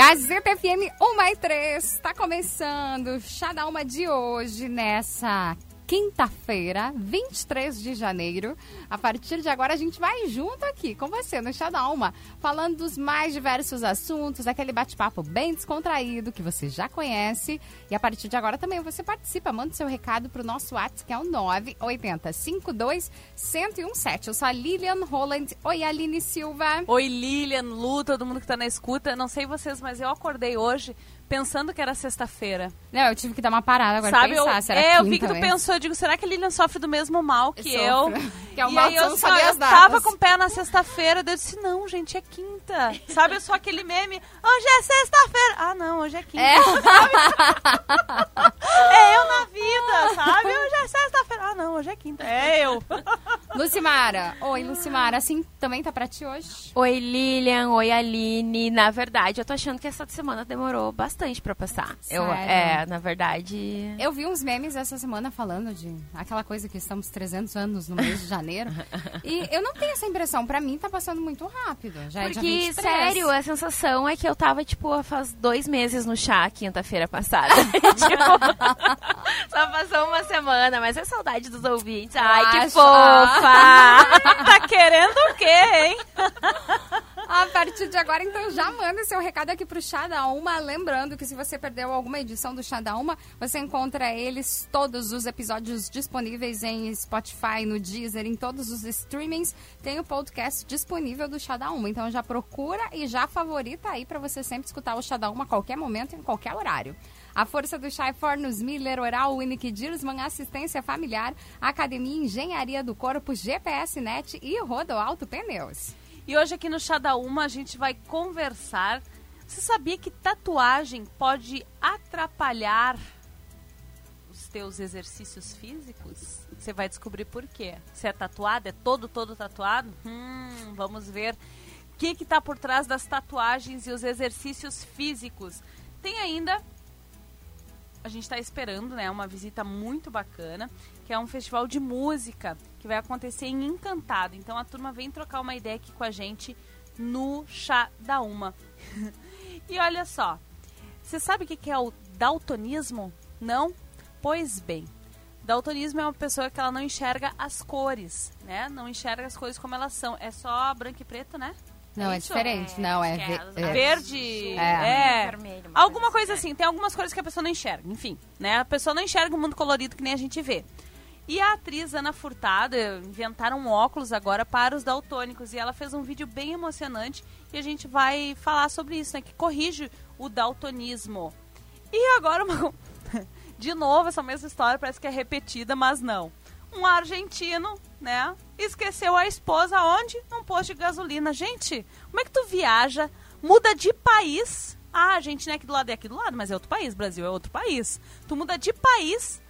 Gazeta FM 1 e 3 está começando. Chá da Uma de hoje nessa quinta-feira, 23 de janeiro. A partir de agora, a gente vai junto aqui com você no Chá da Alma, falando dos mais diversos assuntos, aquele bate-papo bem descontraído que você já conhece. E a partir de agora também você participa, manda seu recado para o nosso WhatsApp, que é o 980 52 1017. Eu sou a Lilian Holland. Oi, Aline Silva. Oi, Lilian, Lu, todo mundo que está na escuta. Não sei vocês, mas eu acordei hoje pensando que era sexta-feira. Não, eu tive que dar uma parada agora Sabe, pensar, eu, será é, eu vi que tu mesmo? pensou, eu digo, será que a Lilian sofre do mesmo mal que eu? Sofro. Que é o e mal aí eu, não só, saber eu as datas. tava com o pé na sexta-feira, eu disse, não, gente, é quinta. Sabe, eu sou aquele meme, hoje é sexta-feira. Ah, não, hoje é quinta. É. É eu na vida, sabe? Hoje é sexta-feira. Ah, não, hoje é quinta. É eu. Lucimara. Oi, Lucimara. Assim também tá pra ti hoje? Oi, Lilian. Oi, Aline. Na verdade, eu tô achando que essa semana demorou bastante pra passar. Eu, é, na verdade. Eu vi uns memes essa semana falando de aquela coisa que estamos 300 anos no mês de janeiro. e eu não tenho essa impressão. Pra mim tá passando muito rápido. Já é Porque, 23. sério, a sensação é que eu tava, tipo, faz dois meses no chá, quinta-feira passada. tipo, só passou uma semana, mas é saudade dos ouvintes. Ai, que Acho. fofa! Tá querendo o quê, hein? A partir de agora, então, já manda seu recado aqui pro Chá da Uma. Lembrando que se você perdeu alguma edição do Chá da Uma, você encontra eles, todos os episódios disponíveis em Spotify, no Deezer, em todos os streamings. Tem o podcast disponível do Chá da Uma. Então já procura e já favorita aí para você sempre escutar o Chá da Uma a qualquer momento, em qualquer horário. A força do Chai Fornos Miller, Oral, Unique Dirsman, Assistência Familiar, Academia Engenharia do Corpo, GPS Net e Rodo Alto Pneus. E hoje aqui no Chá da Uma a gente vai conversar. Você sabia que tatuagem pode atrapalhar os teus exercícios físicos? Você vai descobrir por quê. Se é tatuado, é todo, todo tatuado? Hum, vamos ver o que que tá por trás das tatuagens e os exercícios físicos. Tem ainda a gente está esperando, né, uma visita muito bacana, que é um festival de música que vai acontecer em Encantado. Então a turma vem trocar uma ideia aqui com a gente no Chá da Uma. e olha só, você sabe o que é o daltonismo? Não? Pois bem, daltonismo é uma pessoa que ela não enxerga as cores, né? Não enxerga as cores como elas são. É só branco e preto, né? Não, é, isso? diferente. não, é, acho que ve- é as é. Verde, É. é, Vermelho, uma Alguma coisa coisa assim, tem algumas cores que a pessoa não enxerga, enfim, né? A pessoa não enxerga o mundo colorido que nem a gente vê. E a atriz Ana Furtado inventaram um óculos agora para os daltônicos e ela fez um vídeo bem emocionante e a gente vai falar sobre isso, né? Que corrige o daltonismo. E agora, uma... de novo, essa mesma história parece que é repetida, mas não. Um argentino, né? Esqueceu a esposa onde? Num posto de gasolina. Gente, como é que tu viaja, muda de país? Ah, a gente não é aqui do lado, é aqui do lado, mas é outro país. Brasil é outro país. Tu muda de país,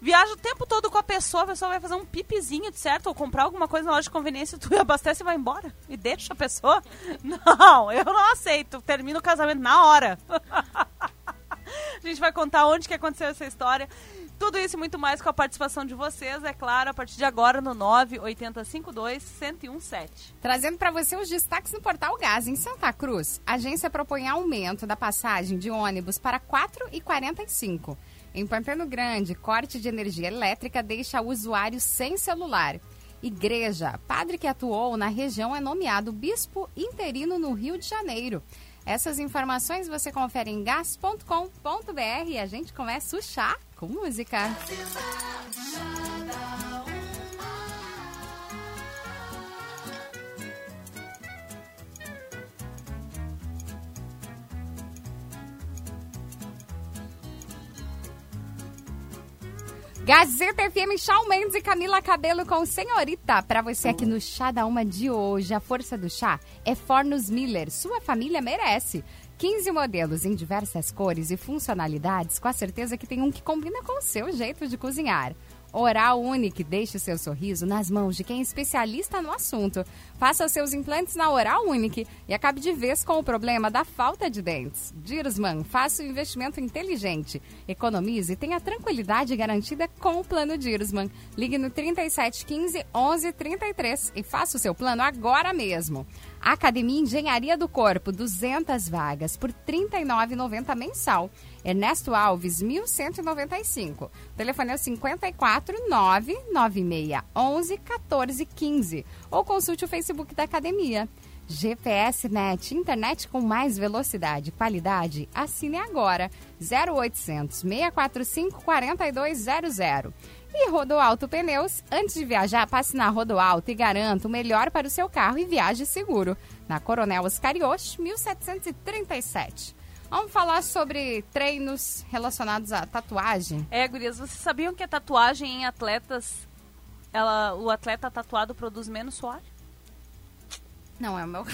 viaja o tempo todo com a pessoa, a pessoa vai fazer um pipizinho, certo? Ou comprar alguma coisa na loja de conveniência, tu abastece e vai embora. E deixa a pessoa? Não, eu não aceito. Termina o casamento na hora. A gente vai contar onde que aconteceu essa história. Tudo isso e muito mais com a participação de vocês, é claro, a partir de agora no 98052-1017. Trazendo para você os destaques no Portal Gás. Em Santa Cruz, a agência propõe aumento da passagem de ônibus para R$ 4,45. Em Pantano Grande, corte de energia elétrica deixa o usuário sem celular. Igreja, padre que atuou na região é nomeado bispo interino no Rio de Janeiro. Essas informações você confere em gas.com.br e a gente começa o chá com música. Gazeta FM, Shawn Mendes e Camila Cabelo com Senhorita. Para você aqui no Chá da Uma de hoje, a força do chá é Fornos Miller. Sua família merece. 15 modelos em diversas cores e funcionalidades, com a certeza que tem um que combina com o seu jeito de cozinhar. Oral Unique, deixe seu sorriso nas mãos de quem é especialista no assunto. Faça os seus implantes na Oral Unique e acabe de vez com o problema da falta de dentes. Dirosman, faça o um investimento inteligente. Economize e tenha tranquilidade garantida com o plano Dirosman. Ligue no 3715 1133 e faça o seu plano agora mesmo. Academia Engenharia do Corpo, 200 vagas por R$ 39,90 mensal. Ernesto Alves, 1195. O telefone é o 54 996 11 14 15. Ou consulte o Facebook da academia. GPS Net, internet com mais velocidade e qualidade. Assine agora. 0800 645 4200. E Rodoalto Pneus, antes de viajar, passe na Rodoalto e garanta o melhor para o seu carro e viaje seguro. Na Coronel Oscarioche, 1737. Vamos falar sobre treinos relacionados à tatuagem. É, gurias, vocês sabiam que a tatuagem em atletas, ela, o atleta tatuado produz menos suor? Não é o meu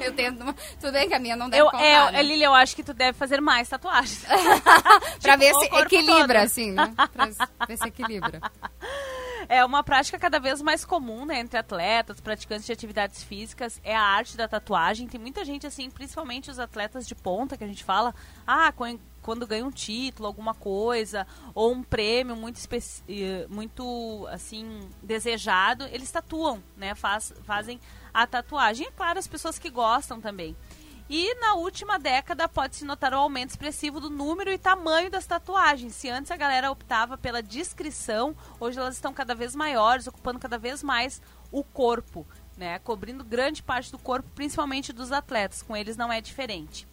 Eu tento. Tudo bem que a minha não deve eu, contar, é, né? Lili, eu acho que tu deve fazer mais tatuagens. pra ver Tipo, o se equilibra, todo. assim, né? Pra ver se equilibra. É uma prática cada vez mais comum, né, entre atletas, praticantes de atividades físicas, é a arte da tatuagem. Tem muita gente assim, principalmente os atletas de ponta que a gente fala, ah, quan- quando ganha um título, alguma coisa, ou um prêmio muito eh, muito assim desejado, eles tatuam, né, faz, fazem a tatuagem. E claro, as pessoas que gostam também. E na última década pode-se notar o aumento expressivo do número e tamanho das tatuagens. Se antes a galera optava pela descrição, hoje elas estão cada vez maiores, ocupando cada vez mais o corpo, né? Cobrindo grande parte do corpo, principalmente dos atletas. Com eles não é diferente.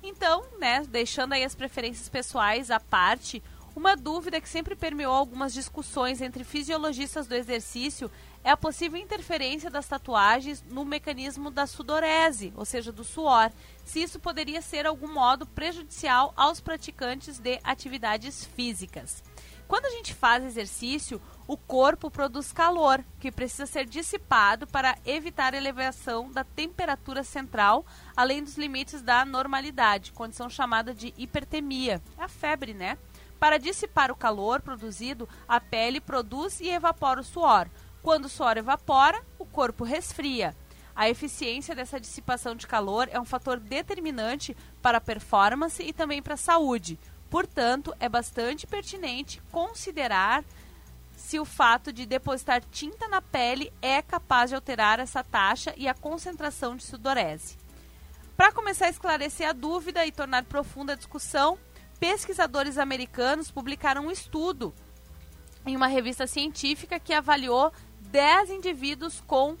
Então, né, deixando aí as preferências pessoais à parte, uma dúvida que sempre permeou algumas discussões entre fisiologistas do exercício é a possível interferência das tatuagens no mecanismo da sudorese, ou seja, do suor, se isso poderia ser algum modo prejudicial aos praticantes de atividades físicas. Quando a gente faz exercício, o corpo produz calor, que precisa ser dissipado para evitar a elevação da temperatura central, além dos limites da normalidade, condição chamada de hipertemia. É a febre, né? Para dissipar o calor produzido, a pele produz e evapora o suor. Quando o suor evapora, o corpo resfria. A eficiência dessa dissipação de calor é um fator determinante para a performance e também para a saúde. Portanto, é bastante pertinente considerar se o fato de depositar tinta na pele é capaz de alterar essa taxa e a concentração de sudorese. Para começar a esclarecer a dúvida e tornar profunda a discussão, pesquisadores americanos publicaram um estudo em uma revista científica que avaliou 10 indivíduos com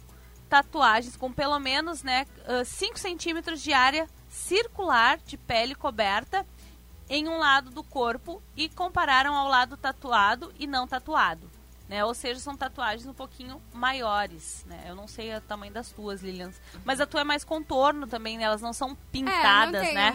tatuagens, com pelo menos né, 5 centímetros de área circular de pele coberta em um lado do corpo e compararam ao lado tatuado e não tatuado. Né? Ou seja, são tatuagens um pouquinho maiores. Né? Eu não sei o tamanho das tuas, Lilian. Mas a tua é mais contorno também, né? Elas não são pintadas, é, eu não né?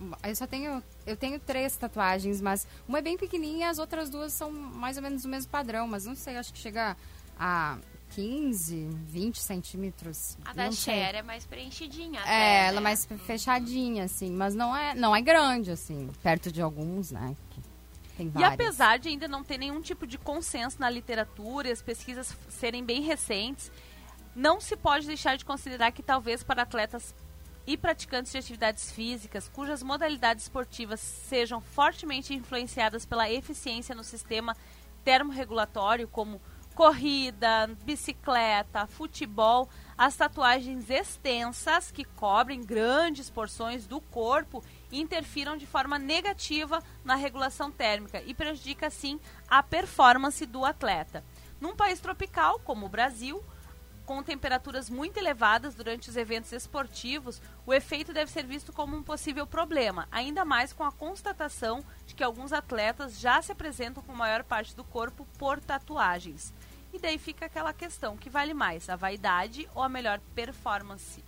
um- eu só tenho. Eu tenho três tatuagens, mas uma é bem pequenininha e as outras duas são mais ou menos o mesmo padrão, mas não sei, acho que chega a 15, 20 centímetros. A da. Cher é mais preenchidinha. até, É, ela né? é mais fechadinha, assim, mas não é, não é grande, assim, perto de alguns, né? E apesar de ainda não ter nenhum tipo de consenso na literatura e as pesquisas serem bem recentes, não se pode deixar de considerar que talvez para atletas e praticantes de atividades físicas cujas modalidades esportivas sejam fortemente influenciadas pela eficiência no sistema termorregulatório, como corrida, bicicleta, futebol, as tatuagens extensas que cobrem grandes porções do corpo interfiram de forma negativa na regulação térmica e prejudica assim a performance do atleta. Num país tropical como o Brasil, com temperaturas muito elevadas durante os eventos esportivos, o efeito deve ser visto como um possível problema, ainda mais com a constatação de que alguns atletas já se apresentam com maior parte do corpo por tatuagens. E daí fica aquela questão, que vale mais, a vaidade ou a melhor performance?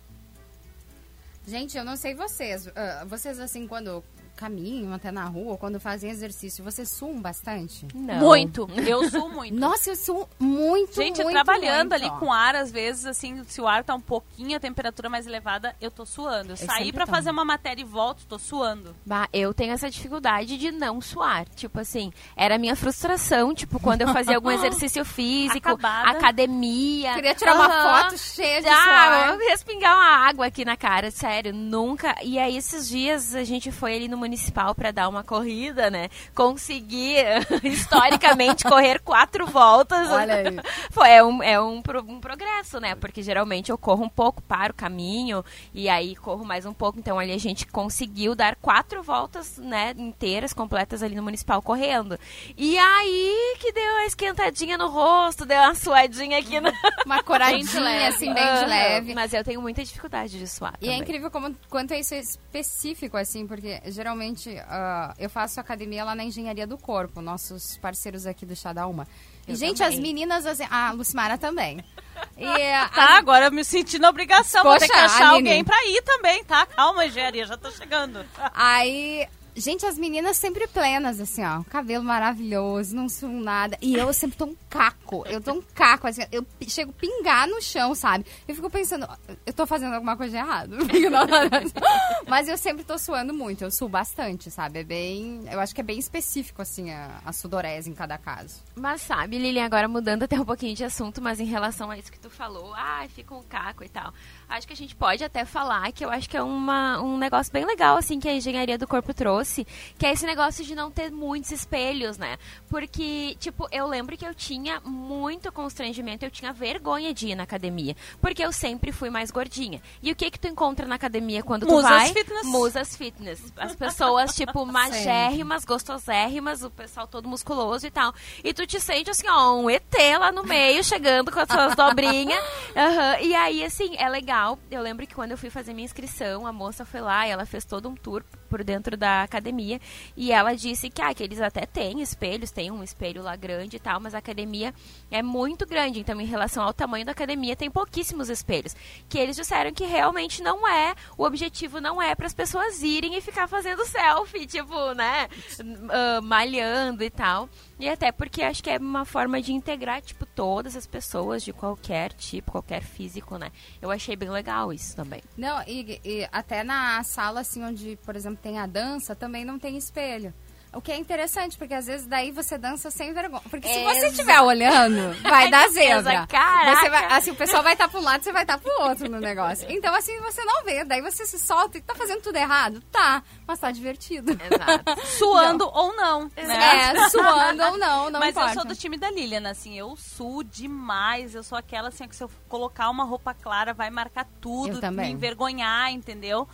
Gente, eu não sei vocês. ah, vocês, assim, quando caminham até na rua, quando fazem exercício, vocês suam bastante? Não. Muito. Eu sou muito. Nossa, eu suo muito, Gente, muito, trabalhando muito. ali com ar, às vezes, assim, se o ar tá um pouquinho, a temperatura mais elevada, eu tô suando. Eu saí sempre pra tô. fazer uma matéria e volto, tô suando. Bah, eu tenho essa dificuldade de não suar. Tipo assim, era a minha frustração, tipo, quando eu fazia algum exercício físico, Acabada. academia. Queria tirar uma foto cheia de Ah, suor. eu respingar uma água aqui na cara, sério, nunca. E aí, esses dias, a gente foi ali no municipal pra dar uma corrida, né? Consegui, historicamente, correr quatro voltas. Olha aí. Foi, é, um, é um, um progresso, né? Porque geralmente eu corro um pouco, paro o caminho e aí corro mais um pouco. Então ali a gente conseguiu dar quatro voltas, né, inteiras, completas ali no municipal correndo. E aí que deu uma esquentadinha no rosto, deu uma suadinha aqui no. Uma coradinha, assim, bem de leve. Mas eu tenho muita dificuldade de suar. E é também. incrível como, quanto é isso específico, assim, porque geralmente ah, eu faço academia lá na Engenharia do Corpo, nossos parceiros aqui do Chá da Uma. E, Eu gente, também. as meninas, assim, a Lucimara também. E ah, Tá, agora eu me senti na obrigação. Vou ter que Poxa, achar Aline. alguém pra ir também, tá? Calma, engenharia, já tô chegando. aí, gente, as meninas sempre plenas, assim, ó, cabelo maravilhoso, não sou nada. E eu sempre tô um caco, eu tô um caco, assim, eu chego a pingar no chão, sabe? Eu fico pensando, eu tô fazendo alguma coisa assim. Mas eu sempre tô suando muito, eu suo bastante, sabe? É bem, eu acho que é bem específico, assim, a, a sudorese em cada caso. Mas sabe, Lilian, agora mudando até um pouquinho de assunto, mas em relação a isso que tu falou, ah, fica um caco e tal. Acho que a gente pode até falar que eu acho que é uma, um negócio bem legal, assim, que a engenharia do corpo trouxe, que é esse negócio de não ter muitos espelhos, né? Porque, tipo, eu lembro que eu tinha muito constrangimento, eu tinha vergonha de ir na academia, porque eu sempre fui mais gordinha. E o que que tu encontra na academia quando tu Musas vai? fitness. Musas fitness. As pessoas, tipo, magérrimas, gostosérrimas, o pessoal todo musculoso e tal. E tu te sente assim, ó, um ET lá no meio, chegando com as suas dobrinhas. Aham. E aí, assim, é legal. Eu lembro que quando eu fui fazer minha inscrição, a moça foi lá e ela fez todo um tour por dentro da academia. E ela disse que, ah, que eles até têm espelhos, tem um espelho lá grande e tal, mas a academia é muito grande. Então, em relação ao tamanho da academia, tem pouquíssimos espelhos. Que eles disseram que realmente não é, o objetivo não é para as pessoas irem e ficar fazendo selfie, tipo, né, ah, malhando e tal. E até porque acho que é uma forma de integrar, tipo, todas as pessoas de qualquer tipo, qualquer físico, né. Eu achei bem legal isso também. Não, e, e até na sala, assim, onde, por exemplo, tem a dança, também não tem espelho. O que é interessante, porque às vezes daí você dança sem vergonha. Porque se você Exa- estiver olhando, vai dar zebra. Você vai, assim, o pessoal vai estar para um lado, você vai estar pro outro no negócio. Então, assim, você não vê. Daí você se solta e tá fazendo tudo errado? Tá, mas tá divertido. Exato. Suando ou não, né? É, suando ou não, não Mas importa. eu sou do time da Lilian, assim, eu suo demais. Eu sou aquela, assim, que se eu colocar uma roupa clara, vai marcar tudo, Eu também. me envergonhar, entendeu?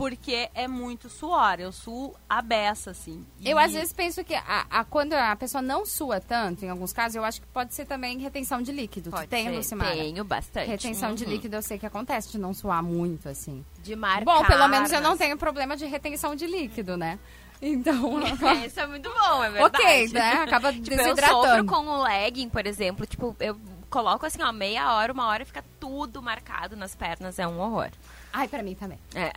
Porque é muito suor. Eu suo a beça, assim. Eu, E- às vezes, penso que a, a- quando a pessoa não sua tanto, em alguns casos, eu acho que pode ser também retenção de líquido. tu tem, ser. Lucimara? Tenho bastante. Retenção de Uhum. líquido eu sei que acontece, de não suar muito, assim. De marcar. Bom, pelo menos eu não tenho problema de retenção de líquido, né? Então, É, isso é muito bom, é verdade. ok, né? Acaba Tipo, eu sofro desidratando. com o legging, por exemplo. Tipo, eu coloco assim, ó, meia hora, uma hora e fica tudo marcado nas pernas. É um horror. Ai, pra mim também. É.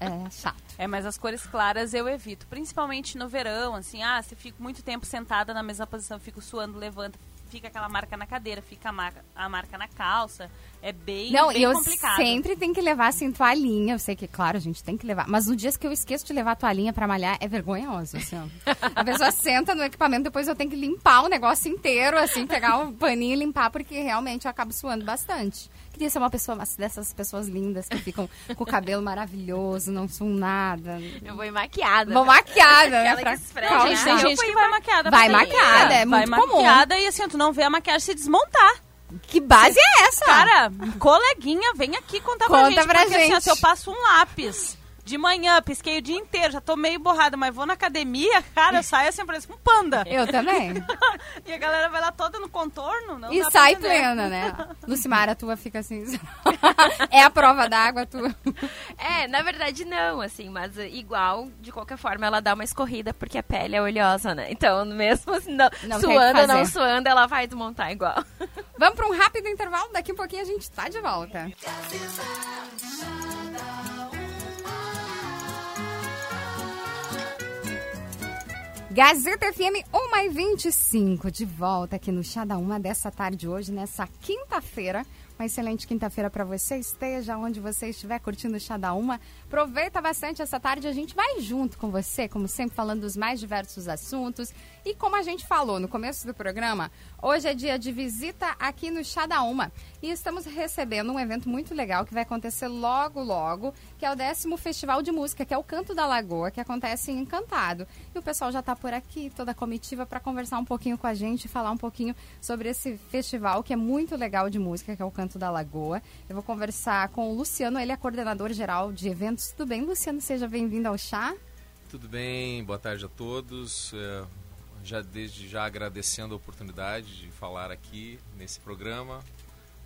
É, é chato. É, mas as cores claras eu evito. Principalmente no verão, assim, ah, se fico muito tempo sentada na mesma posição, fico suando, levanta, fica aquela marca na cadeira, fica a marca, a marca na calça. É bem, Não, bem e eu complicado. sempre tenho que levar, assim, toalhinha. Eu sei que, claro, a gente tem que levar. Mas no dias que eu esqueço de levar a toalhinha pra malhar, é vergonhoso, assim, ó. A pessoa senta no equipamento, depois eu tenho que limpar o negócio inteiro, assim, pegar um paninho e limpar, porque realmente eu acabo suando bastante. Queria ser uma pessoa dessas pessoas lindas que ficam com o cabelo maravilhoso, não suam nada. Eu vou maquiada. Vou maquiada, né? Pra causar. Gente, tem gente que vai maquiada. Vai maquiada, é vai muito comum. maquiada e assim, tu não vê a maquiagem se desmontar. Que base é essa? Cara, coleguinha, vem aqui contar pra Conta gente. pra porque assim, gente. se eu passo um lápis de manhã, pisquei o dia inteiro, já tô meio borrada, mas vou na academia, cara, eu saio assim, parece um panda. Eu também. E a galera vai lá toda no contorno, não E sai plena, né? Lucimara, a tua fica assim. é a prova d'água, tua. É, na verdade não, assim, mas uh, igual, de qualquer forma, ela dá uma escorrida porque a pele é oleosa, né? Então, mesmo assim, não, Não suando ou não suando, ela vai desmontar igual. Vamos para um rápido intervalo, daqui um pouquinho a gente tá de volta. Gazeta FM 1 e 25, de volta aqui no Chá da Uma dessa tarde hoje, nessa quinta-feira. Uma excelente quinta-feira para você, esteja onde você estiver curtindo o Chá da Uma. Aproveita bastante essa tarde, a gente vai junto com você, como sempre, falando dos mais diversos assuntos. E como a gente falou no começo do programa, hoje é dia de visita aqui no Chá da Uma. E estamos recebendo um evento muito legal que vai acontecer logo, logo, que é o décimo Festival de Música, que é o Canto da Lagoa, que acontece em Encantado. E o pessoal já está por aqui, toda a comitiva, para conversar um pouquinho com a gente, falar um pouquinho sobre esse festival, que é muito legal de música, que é o Canto da Lagoa. Eu vou conversar com o Luciano, ele é coordenador geral de eventos. Tudo bem, Luciano? Seja bem-vindo ao chá. Tudo bem, boa tarde a todos. Já desde já agradecendo a oportunidade de falar aqui nesse programa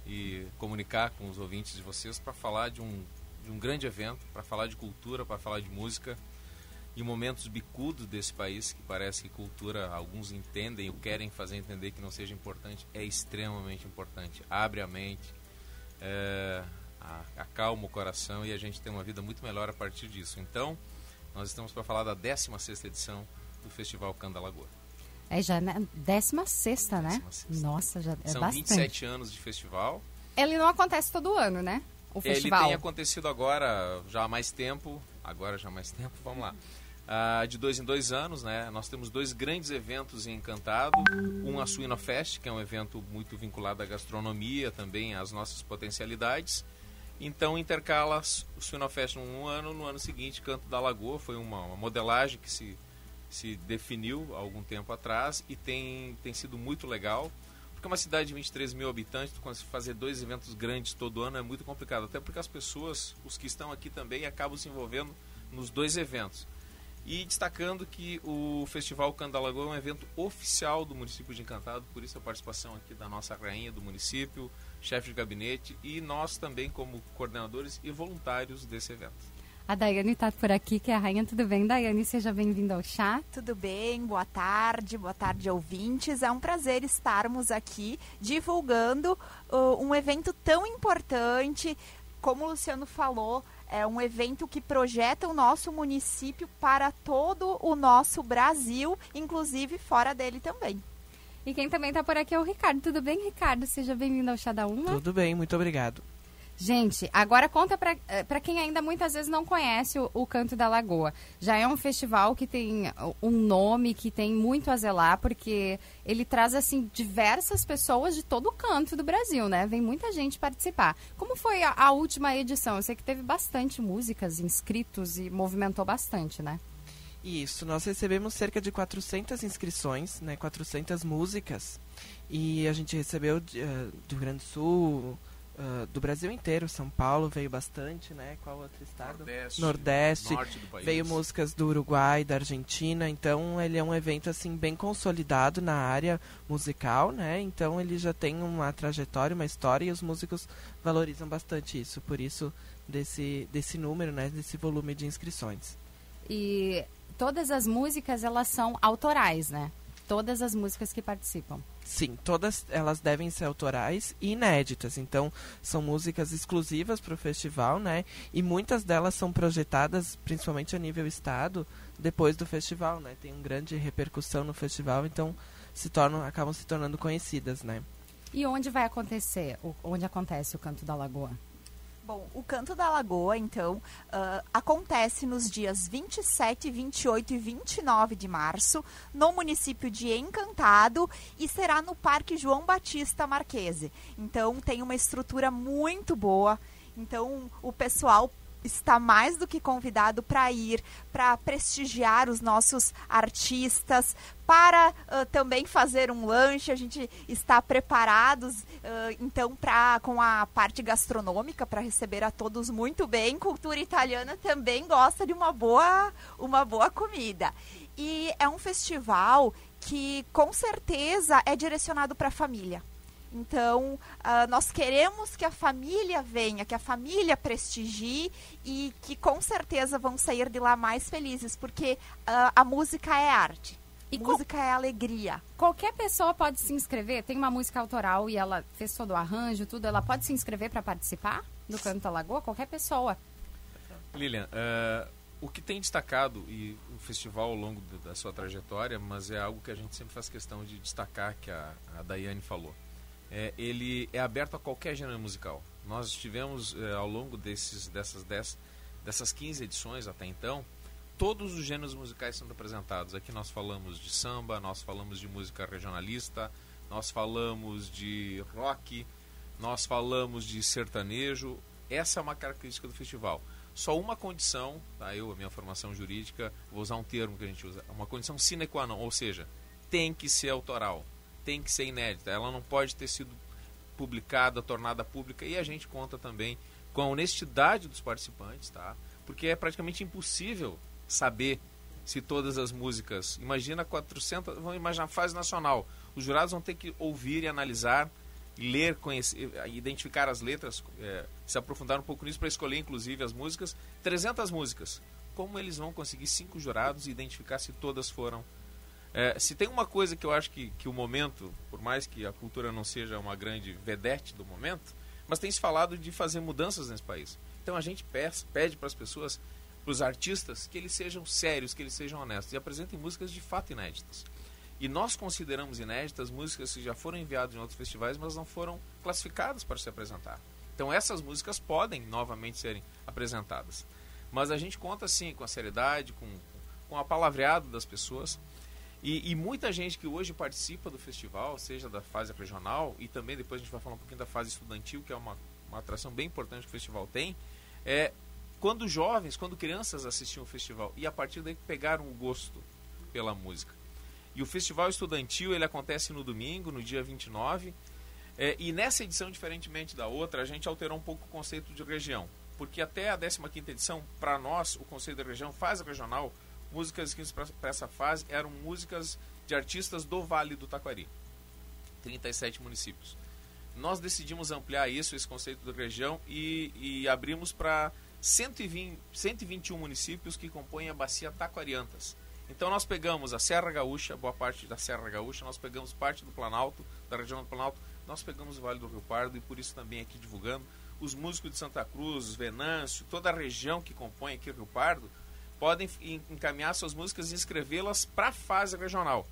e comunicar com os ouvintes de vocês para falar de um, de um grande evento, para falar de cultura, para falar de música em momentos bicudos desse país, que parece que cultura, alguns entendem ou querem fazer entender que não seja importante, é extremamente importante. Abre a mente, é, acalma o coração e a gente tem uma vida muito melhor a partir disso. Então, nós estamos para falar da 16ª edição do Festival Canda Lagoa. É já na 16 né? 16. Nossa, já é São bastante. 27 anos de festival. Ele não acontece todo ano, né? O festival. Ele tem acontecido agora já há mais tempo. Agora já há mais tempo, vamos lá. Uh, de dois em dois anos, né? Nós temos dois grandes eventos em Encantado. Um a Suína Fest, que é um evento muito vinculado à gastronomia, também às nossas potencialidades. Então intercala o Suína Fest num ano, no ano seguinte Canto da Lagoa. Foi uma, uma modelagem que se se definiu há algum tempo atrás e tem, tem sido muito legal. Porque uma cidade de 23 mil habitantes, fazer dois eventos grandes todo ano é muito complicado. Até porque as pessoas, os que estão aqui também, acabam se envolvendo nos dois eventos. E destacando que o Festival Candalagoa é um evento oficial do município de Encantado, por isso a participação aqui da nossa rainha do município, chefe de gabinete e nós também como coordenadores e voluntários desse evento. A Daiane está por aqui, que é a rainha. Tudo bem, Daiane? Seja bem-vinda ao chá. Tudo bem, boa tarde, boa tarde, ouvintes. É um prazer estarmos aqui divulgando uh, um evento tão importante. Como o Luciano falou, é um evento que projeta o nosso município para todo o nosso Brasil, inclusive fora dele também. E quem também está por aqui é o Ricardo. Tudo bem, Ricardo? Seja bem-vindo ao Chá da Uma. Tudo bem, muito obrigado. Gente, agora conta para eh, quem ainda muitas vezes não conhece o, o, Canto da Lagoa. Já é um festival que tem um nome, que tem muito a zelar, porque ele traz, assim, diversas pessoas de todo o canto do Brasil, né? Vem muita gente participar. Como foi a, a última edição? Eu sei que teve bastante músicas, inscritos e movimentou bastante, né? Isso, nós recebemos cerca de 400 inscrições, né? 400 músicas. E a gente recebeu uh, do Rio Grande do Sul, Uh, do Brasil inteiro. São Paulo veio bastante, né? Qual outro estado? Nordeste. Nordeste. Veio músicas do Uruguai, da Argentina. Então ele é um evento assim bem consolidado na área musical, né? Então ele já tem uma trajetória, uma história e os músicos valorizam bastante isso. Por isso desse desse número, né? Desse volume de inscrições. E todas as músicas elas são autorais, né? Todas as músicas que participam. Sim, todas elas devem ser autorais e inéditas. Então, são músicas exclusivas para o festival, né? E muitas delas são projetadas, principalmente a nível estado, depois do festival, né? Tem uma grande repercussão no festival, então se tornam, acabam se tornando conhecidas, né? E onde vai acontecer? Onde acontece o Canto da Lagoa? Bom, o Canto da Lagoa, então, uh, acontece nos dias 27, 28 e 29 de março, no município de Encantado, e será no Parque João Batista Marquese. Então, tem uma estrutura muito boa. Então, o pessoal está mais do que convidado para ir, para prestigiar os nossos artistas, para uh, também fazer um lanche. A gente está preparados, uh, então, pra, com a parte gastronômica para receber a todos muito bem. Cultura italiana também gosta de uma boa, uma boa comida. E é um festival que, com certeza, é direcionado para a família. Então, uh, nós queremos que a família venha, que a família prestigie e que com certeza vão sair de lá mais felizes, porque uh, a música é arte. E música é alegria. Qualquer pessoa pode se inscrever? Tem uma música autoral e ela fez todo o arranjo, tudo. Ela pode se inscrever para participar do Canto da Lagoa? Qualquer pessoa. Lilian, uh, o que tem destacado e o festival ao longo da sua trajetória, mas é algo que a gente sempre faz questão de destacar que a, a Daiane falou. É, ele é aberto a qualquer gênero musical. Nós tivemos é, ao longo desses, dessas, dez, dessas 15 edições até então, todos os gêneros musicais sendo apresentados. Aqui nós falamos de samba, nós falamos de música regionalista, nós falamos de rock, nós falamos de sertanejo. Essa é uma característica do festival só uma condição, tá? eu, a minha formação jurídica, vou usar um termo que a gente usa, uma condição sine qua non, ou seja, tem que ser autoral, tem que ser inédita, ela não pode ter sido publicada, tornada pública, e a gente conta também com a honestidade dos participantes, tá? Porque é praticamente impossível saber se todas as músicas, imagina 400, vamos imaginar fase nacional, os jurados vão ter que ouvir e analisar ler, conhecer, identificar as letras, é, se aprofundar um pouco nisso para escolher inclusive as músicas. 300 músicas. Como eles vão conseguir cinco jurados e identificar se todas foram? É, se tem uma coisa que eu acho que, que o momento, por mais que a cultura não seja uma grande vedete do momento, mas tem se falado de fazer mudanças nesse país. Então a gente pede para as pessoas, para os artistas, que eles sejam sérios, que eles sejam honestos e apresentem músicas de fato inéditas. E nós consideramos inéditas músicas que já foram enviadas em outros festivais, mas não foram classificadas para se apresentar. Então essas músicas podem novamente serem apresentadas. Mas a gente conta sim com a seriedade, com, com a palavreado das pessoas. E, e, muita gente que hoje participa do festival, seja da fase regional e também depois a gente vai falar um pouquinho da fase estudantil, que é uma, uma atração bem importante que o festival tem, é quando jovens, quando crianças assistiam o festival e a partir daí pegaram o gosto pela música. E o festival estudantil ele acontece no domingo, no dia 29. É, e nessa edição, diferentemente da outra, a gente alterou um pouco o conceito de região. Porque até a 15 edição, para nós, o conceito da região, fase regional, músicas que para essa fase eram músicas de artistas do Vale do Taquari. 37 municípios. Nós decidimos ampliar isso, esse conceito da região, e, e abrimos para 120, 121 municípios que compõem a bacia Taquariantas. Então nós pegamos a Serra Gaúcha, boa parte da Serra Gaúcha, nós pegamos parte do Planalto, da região do Planalto, nós pegamos o Vale do Rio Pardo e por isso também aqui divulgando. Os músicos de Santa Cruz, Venâncio, toda a região que compõe aqui o Rio Pardo, podem encaminhar suas músicas e inscrevê-las para a fase regional.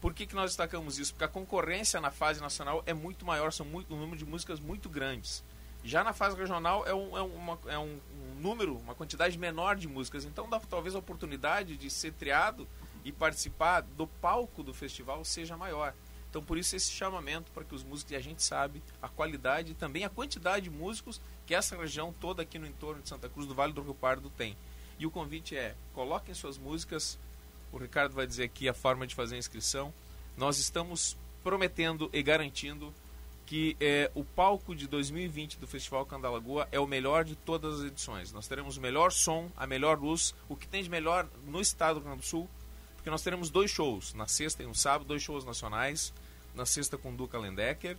Por que, que nós destacamos isso? Porque a concorrência na fase nacional é muito maior, são muito, um número de músicas muito grandes. Já na fase regional é um, é uma, é um, um número, uma quantidade menor de músicas. Então dá talvez a oportunidade de ser triado e participar do palco do festival seja maior. Então por isso esse chamamento para que os músicos, e a gente sabe a qualidade e também a quantidade de músicos que essa região toda aqui no entorno de Santa Cruz do Vale do Rio Pardo tem. E o convite é, coloquem suas músicas, o Ricardo vai dizer aqui a forma de fazer a inscrição. Nós estamos prometendo e garantindo que é, o palco de 2020 do Festival Candalagoa é o melhor de todas as edições. Nós teremos o melhor som, a melhor luz, o que tem de melhor no estado do Rio Grande do Sul, porque nós teremos dois shows, na sexta e no sábado, dois shows nacionais, na sexta com Duca Lendecker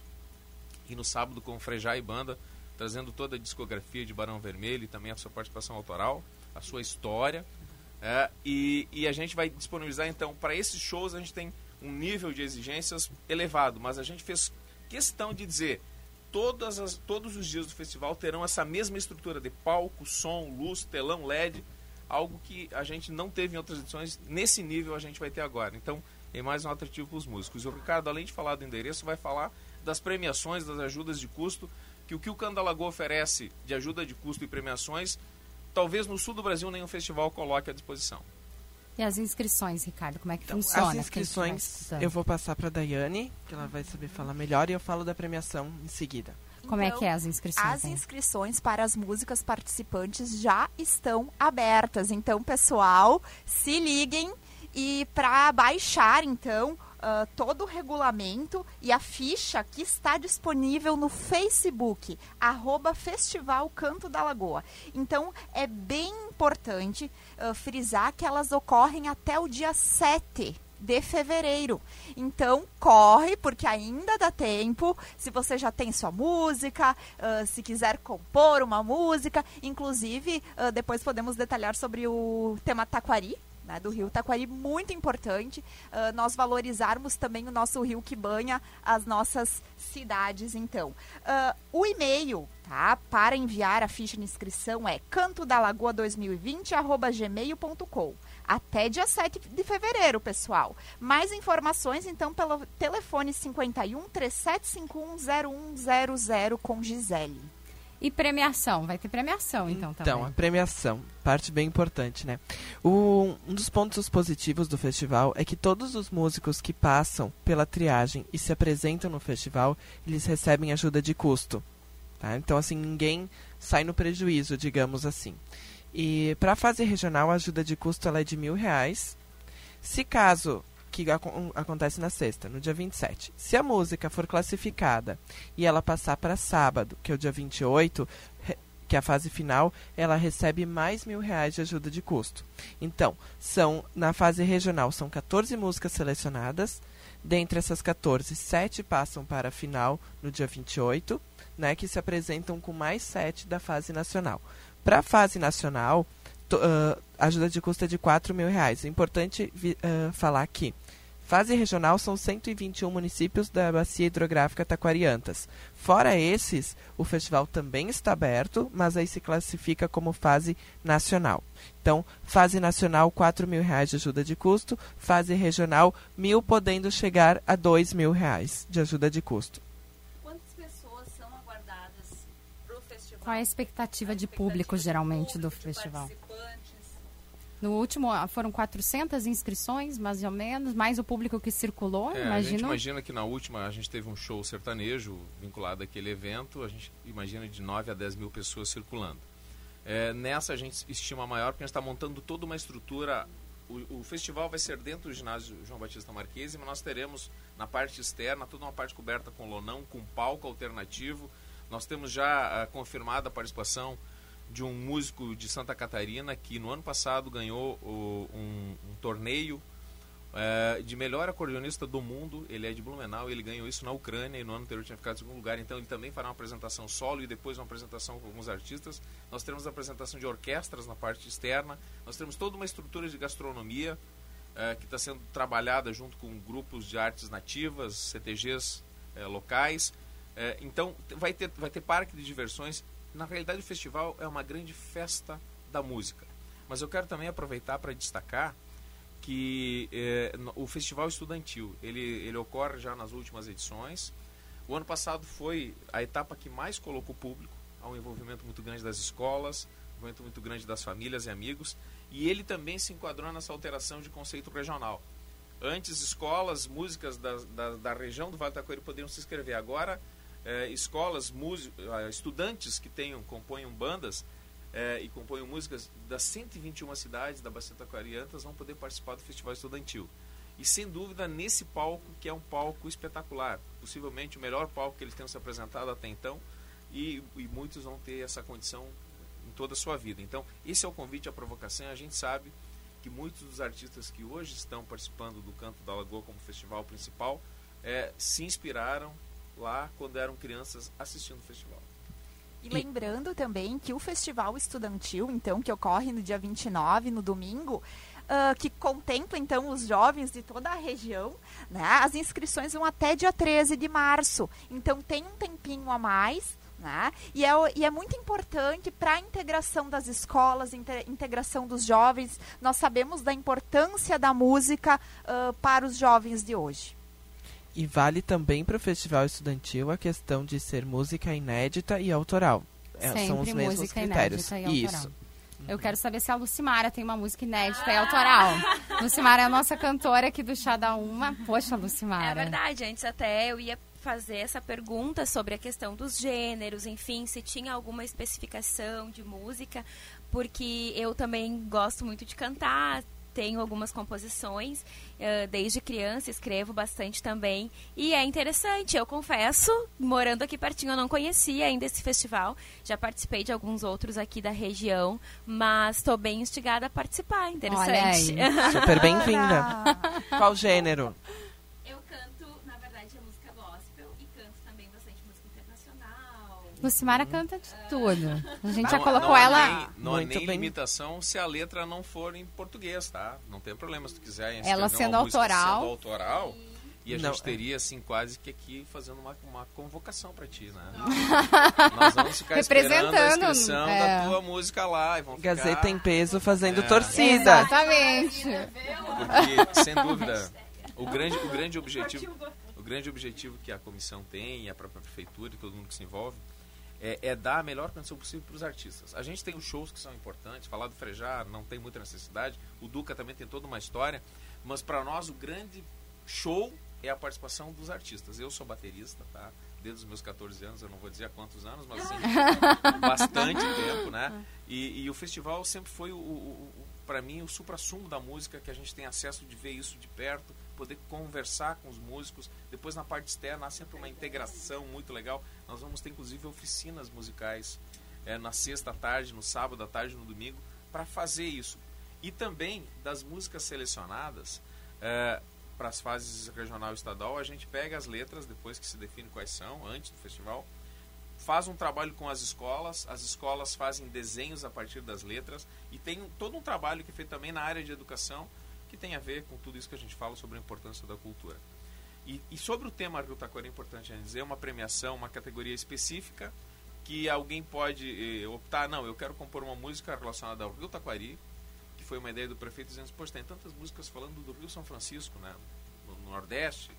e no sábado com Frejá e Banda, trazendo toda a discografia de Barão Vermelho e também a sua participação autoral, a sua história. É, e, e a gente vai disponibilizar então, para esses shows a gente tem um nível de exigências elevado, mas a gente fez questão de dizer todas as, todos os dias do festival terão essa mesma estrutura de palco, som, luz, telão LED, algo que a gente não teve em outras edições, nesse nível a gente vai ter agora. Então, é mais um atrativo para os músicos. O Ricardo, além de falar do endereço, vai falar das premiações, das ajudas de custo, que o que o Candalagoa oferece de ajuda de custo e premiações, talvez no sul do Brasil nenhum festival coloque à disposição. E as inscrições, Ricardo, como é que então, funciona? As inscrições eu vou passar para a Daiane, que ela vai saber falar melhor, e eu falo da premiação em seguida. Como então, é que é as inscrições? As inscrições para as músicas participantes já estão abertas. Então, pessoal, se liguem e para baixar, então, uh, todo o regulamento e a ficha que está disponível no Facebook, arroba Festival Canto da Lagoa. Então, é bem importante uh, frisar que elas ocorrem até o dia 7 de fevereiro. Então, corre, porque ainda dá tempo. Se você já tem sua música, uh, se quiser compor uma música, inclusive, uh, depois podemos detalhar sobre o tema Taquari, né, do Rio Taquari, muito importante uh, nós valorizarmos também o nosso rio que banha as nossas cidades, então. Uh, o e-mail, tá, para enviar a ficha de inscrição é cantodalagoa2020@gmail.com. Até dia 7 de fevereiro, pessoal. Mais informações, então, pelo telefone 51 3751 0100 com Gisele. E premiação? Vai ter premiação, então, também. Então, a premiação, parte bem importante, né? O, um dos pontos positivos do festival é que todos os músicos que passam pela triagem e se apresentam no festival, eles recebem ajuda de custo. Tá? Então, assim, ninguém sai no prejuízo, digamos assim. E para a fase regional, a ajuda de custo ela é de mil reais. Se caso que ac acontece na sexta, no dia 27. Se a música for classificada e ela passar para sábado, que é o dia 28, que é a fase final, ela recebe mais mil reais de ajuda de custo. Então, são na fase regional são 14 músicas selecionadas. Dentre essas 14, 7 passam para a final no dia 28, né, que se apresentam com mais 7 da fase nacional. Para a fase nacional, uh, a ajuda de custo é de 4 mil reais. É importante uh, falar que Fase regional são 121 municípios da bacia hidrográfica Taquariantas. Fora esses, o festival também está aberto, mas aí se classifica como fase nacional. Então, fase nacional, R$ mil reais de ajuda de custo, fase regional, mil podendo chegar a R$ mil reais de ajuda de custo. Quantas pessoas são aguardadas para o festival? Qual é a expectativa, a expectativa de público, de geralmente, público, do festival? No último ah, foram 400 inscrições, mais ou menos, mais o público que circulou, é, imagino. A gente imagina que na última a gente teve um show sertanejo vinculado àquele evento, a gente imagina de 9 a 10 mil pessoas circulando. É, nessa a gente estima maior porque a gente está montando toda uma estrutura. O, o, festival vai ser dentro do ginásio João Batista Marquese, mas nós teremos na parte externa toda uma parte coberta com lonão, com palco alternativo. Nós temos já uh, confirmada a participação de um músico de Santa Catarina que no ano passado ganhou o, um, um, torneio é, de melhor acordeonista do mundo. Ele é de Blumenau, ele ganhou isso na Ucrânia e no ano anterior tinha ficado em segundo lugar. Então ele também fará uma apresentação solo e depois uma apresentação com alguns artistas. Nós teremos a apresentação de orquestras na parte externa. Nós temos toda uma estrutura de gastronomia é, que está sendo trabalhada junto com grupos de artes nativas, CTGs é, locais. É, então vai ter, vai ter parque de diversões na realidade, o festival é uma grande festa da música. Mas eu quero também aproveitar para destacar que eh, o festival estudantil ele, ele ocorre já nas últimas edições. O ano passado foi a etapa que mais colocou público, há um envolvimento muito grande das escolas, um envolvimento muito grande das famílias e amigos, e ele também se enquadrou nessa alteração de conceito regional. Antes, escolas, músicas da, da, da região do Vale do Taquari poderiam se inscrever. Agora, é, escolas, ah, estudantes que tenham, componham bandas é, e componham músicas das 121 cidades da Bacia Taquariantas vão poder participar do Festival Estudantil. E sem dúvida nesse palco, que é um palco espetacular, possivelmente o melhor palco que eles tenham se apresentado até então, e, e muitos vão ter essa condição em toda a sua vida. Então, esse é o convite à provocação. A gente sabe que muitos dos artistas que hoje estão participando do Canto da Lagoa como festival principal é, se inspiraram lá quando eram crianças assistindo o festival. E lembrando também que o festival estudantil, então, que ocorre no dia 29, no domingo, uh, que contempla, então, os jovens de toda a região, né? As inscrições vão até dia 13 de março. Então, tem um tempinho a mais, né? E, é, e é muito importante para a integração das escolas, integração dos jovens. Nós sabemos da importância da música uh, para os jovens de hoje. E vale também para o festival estudantil a questão de ser música inédita e autoral. Sempre é, são os mesmos música critérios. Inédita e autoral. Isso. Eu quero saber se a Lucimara tem uma música inédita ah! e autoral. Lucimara é a nossa cantora aqui do Chá da Uma. Poxa, Lucimara. É verdade, antes até eu ia fazer essa pergunta sobre a questão dos gêneros, enfim, se tinha alguma especificação de música, porque eu também gosto muito de cantar, tenho algumas composições, uh, desde criança escrevo bastante também. E é interessante, eu confesso, morando aqui pertinho, eu não conhecia ainda esse festival. Já participei de alguns outros aqui da região, mas estou bem instigada a participar. Interessante. Super bem-vinda. Qual gênero? Lucimara canta de tudo. A gente já Não- colocou não há ela. nem- não há Muito nem bem. limitação se a letra não for em português, tá? Não tem problema se tu quiser Ela sendo autoral. Sendo autoral e a Não, gente é. teria, assim, quase que aqui fazendo uma, uma convocação pra ti, né? Nós vamos ficar esperando a Representando, inscrição é. da tua música lá. E vão ficar... Gazeta em peso fazendo É. torcida. Exatamente. Porque, sem dúvida, o grande, o grande objetivo, o grande objetivo que a comissão tem, e a própria prefeitura e todo mundo que se envolve, é, é dar a melhor condição possível para os artistas. A gente tem os shows que são importantes, falar do Frejar não tem muita necessidade, o Duca também tem toda uma história, mas para nós o grande show é a participação dos artistas. Eu sou baterista, tá? Desde os meus 14 anos, eu não vou dizer há quantos anos, mas assim, bastante tempo, né? E, e o festival sempre foi, o, o, para mim, o supra-sumo da música, que a gente tem acesso de ver isso de perto, poder conversar com os músicos. Depois, na parte externa, há sempre uma integração muito legal. Nós vamos ter, inclusive, oficinas musicais é, na sexta tarde, no sábado à tarde, no domingo, para fazer isso. E também, das músicas selecionadas, é, para as fases regional e estadual, a gente pega as letras, depois que se define quais são, antes do festival, faz um trabalho com as escolas, as escolas fazem desenhos a partir das letras e tem todo um trabalho que é feito também na área de educação que tem a ver com tudo isso que a gente fala sobre a importância da cultura. E, e sobre o tema Rio Taquari é importante a gente dizer, uma premiação, uma categoria específica que alguém pode eh, optar, não, eu quero compor uma música relacionada ao Rio Taquari, que foi uma ideia do prefeito dizendo, poxa, tem tantas músicas falando do Rio São Francisco, né, no, no Nordeste,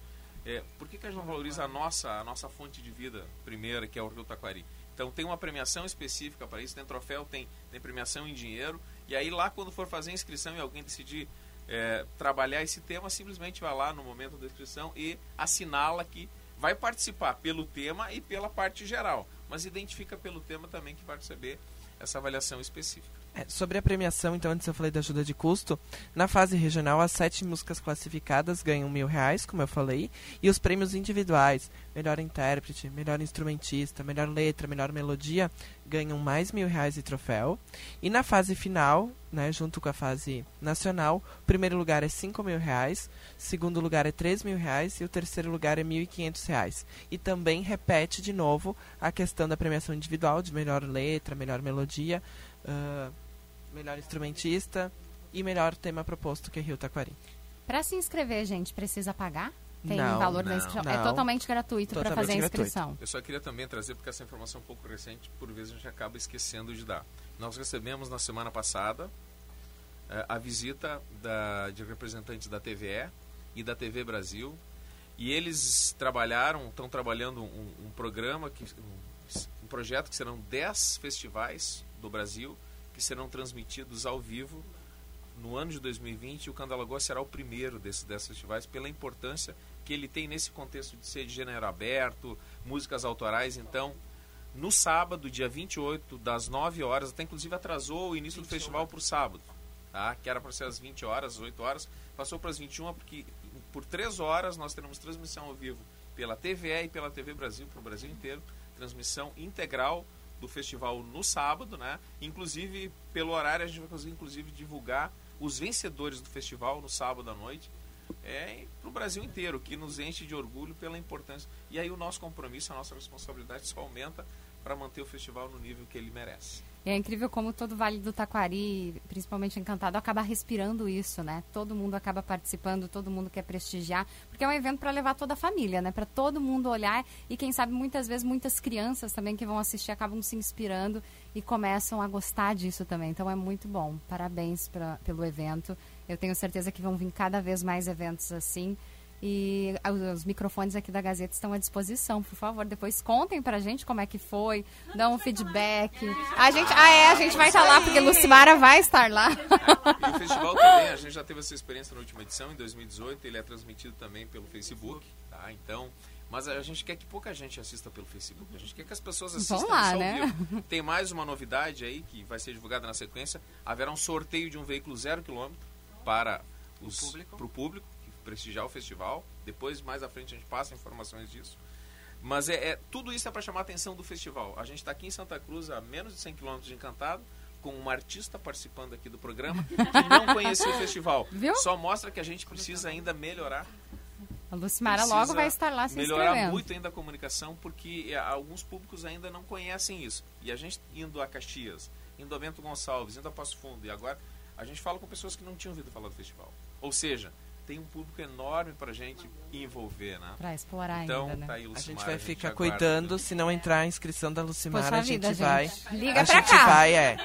é, por que, que a gente não valoriza a nossa, a nossa fonte de vida primeira, que é o Rio Taquari? Então tem uma premiação específica para isso, tem troféu, tem, tem premiação em dinheiro, e aí lá quando for fazer a inscrição e alguém decidir é, trabalhar esse tema, simplesmente vai lá no momento da inscrição e assinala que vai participar pelo tema e pela parte geral, mas identifica pelo tema também que vai receber essa avaliação específica. É, sobre a premiação, então, antes eu falei da ajuda de custo. Na fase regional, as sete músicas classificadas ganham mil reais, como eu falei, e os prêmios individuais, melhor intérprete, melhor instrumentista, melhor letra, melhor melodia, ganham mais mil reais e troféu. E na fase final, né, junto com a fase nacional, primeiro lugar é cinco mil reais, segundo lugar é três mil reais e o terceiro lugar é mil e quinhentos reais. E também repete de novo a questão da premiação individual de melhor letra, melhor melodia, ah, melhor instrumentista e melhor tema proposto que é Rio Taquari. Pra se inscrever, gente, precisa pagar? Tem Não, valor da não, inscrição? É não. totalmente gratuito para fazer a gratuito. inscrição. Eu só queria também trazer, porque essa informação é um pouco recente, por vezes a gente acaba esquecendo de dar. Nós recebemos na semana passada eh, a visita da, de representantes da TVE e da TV Brasil, e eles trabalharam, estão trabalhando um, um programa, que, um, um projeto que serão 10 festivais do Brasil que serão transmitidos ao vivo no ano de 2020 e o Candalagoa será o primeiro desses 10 festivais pela importância que ele tem nesse contexto de ser de gênero aberto, músicas autorais. Então, no sábado, dia 28, das 9 horas, até inclusive atrasou o início do festival para o sábado, tá? que era para ser às 20 horas, às 8 horas, passou para as 21 porque por 3 horas nós teremos transmissão ao vivo pela TVE e pela TV Brasil, para o Brasil inteiro, transmissão integral do festival no sábado, né? Inclusive, pelo horário, a gente vai conseguir inclusive divulgar os vencedores do festival no sábado à noite é, para o Brasil inteiro, que nos enche de orgulho pela importância. E aí o nosso compromisso, a nossa responsabilidade só aumenta para manter o festival no nível que ele merece. É incrível como todo o Vale do Taquari, principalmente Encantado, acaba respirando isso, né? Todo mundo acaba participando, todo mundo quer prestigiar, porque é um evento para levar toda a família, né? Para todo mundo olhar e quem sabe muitas vezes muitas crianças também que vão assistir acabam se inspirando e começam a gostar disso também. Então é muito bom. Parabéns pra, pelo evento. Eu tenho certeza que vão vir cada vez mais eventos assim. E os microfones aqui da Gazeta estão à disposição, por favor. Depois contem pra gente como é que foi, dão um feedback. A gente, ah, é, a gente vai estar lá, porque Lucimara vai estar lá. E o festival também, a gente já teve essa experiência na última edição, em 2018, ele é transmitido também pelo Facebook, tá? Então, mas a gente quer que pouca gente assista pelo Facebook, a gente quer que as pessoas assistam Vão lá, né? vivo. Tem mais uma novidade aí, que vai ser divulgada na sequência, haverá um sorteio de um veículo zero quilômetro para os, público. pro público, prestigiar o festival, depois mais à frente a gente passa informações disso. Mas é, é- tudo isso é para chamar a atenção do festival. A gente está aqui em Santa Cruz, a menos de 100 quilômetros de Encantado, com uma artista participando aqui do programa que não conhecia o festival. Viu? Só mostra que a gente precisa ainda melhorar A Lucimara logo vai estar lá se melhorar muito ainda a comunicação, porque eh, alguns públicos ainda não conhecem isso. E a gente indo a Caxias, indo a Bento Gonçalves, indo a Passo Fundo, e agora a gente fala com pessoas que não tinham ouvido falar do festival. Ou seja, tem um público enorme pra gente envolver, né? Pra explorar Então, ainda, né? tá aí, A gente vai ficar aguarda. cuidando, se não entrar a inscrição da Lucimara, Poxa a gente vida, vai. gente. Liga a gente cá. vai, é.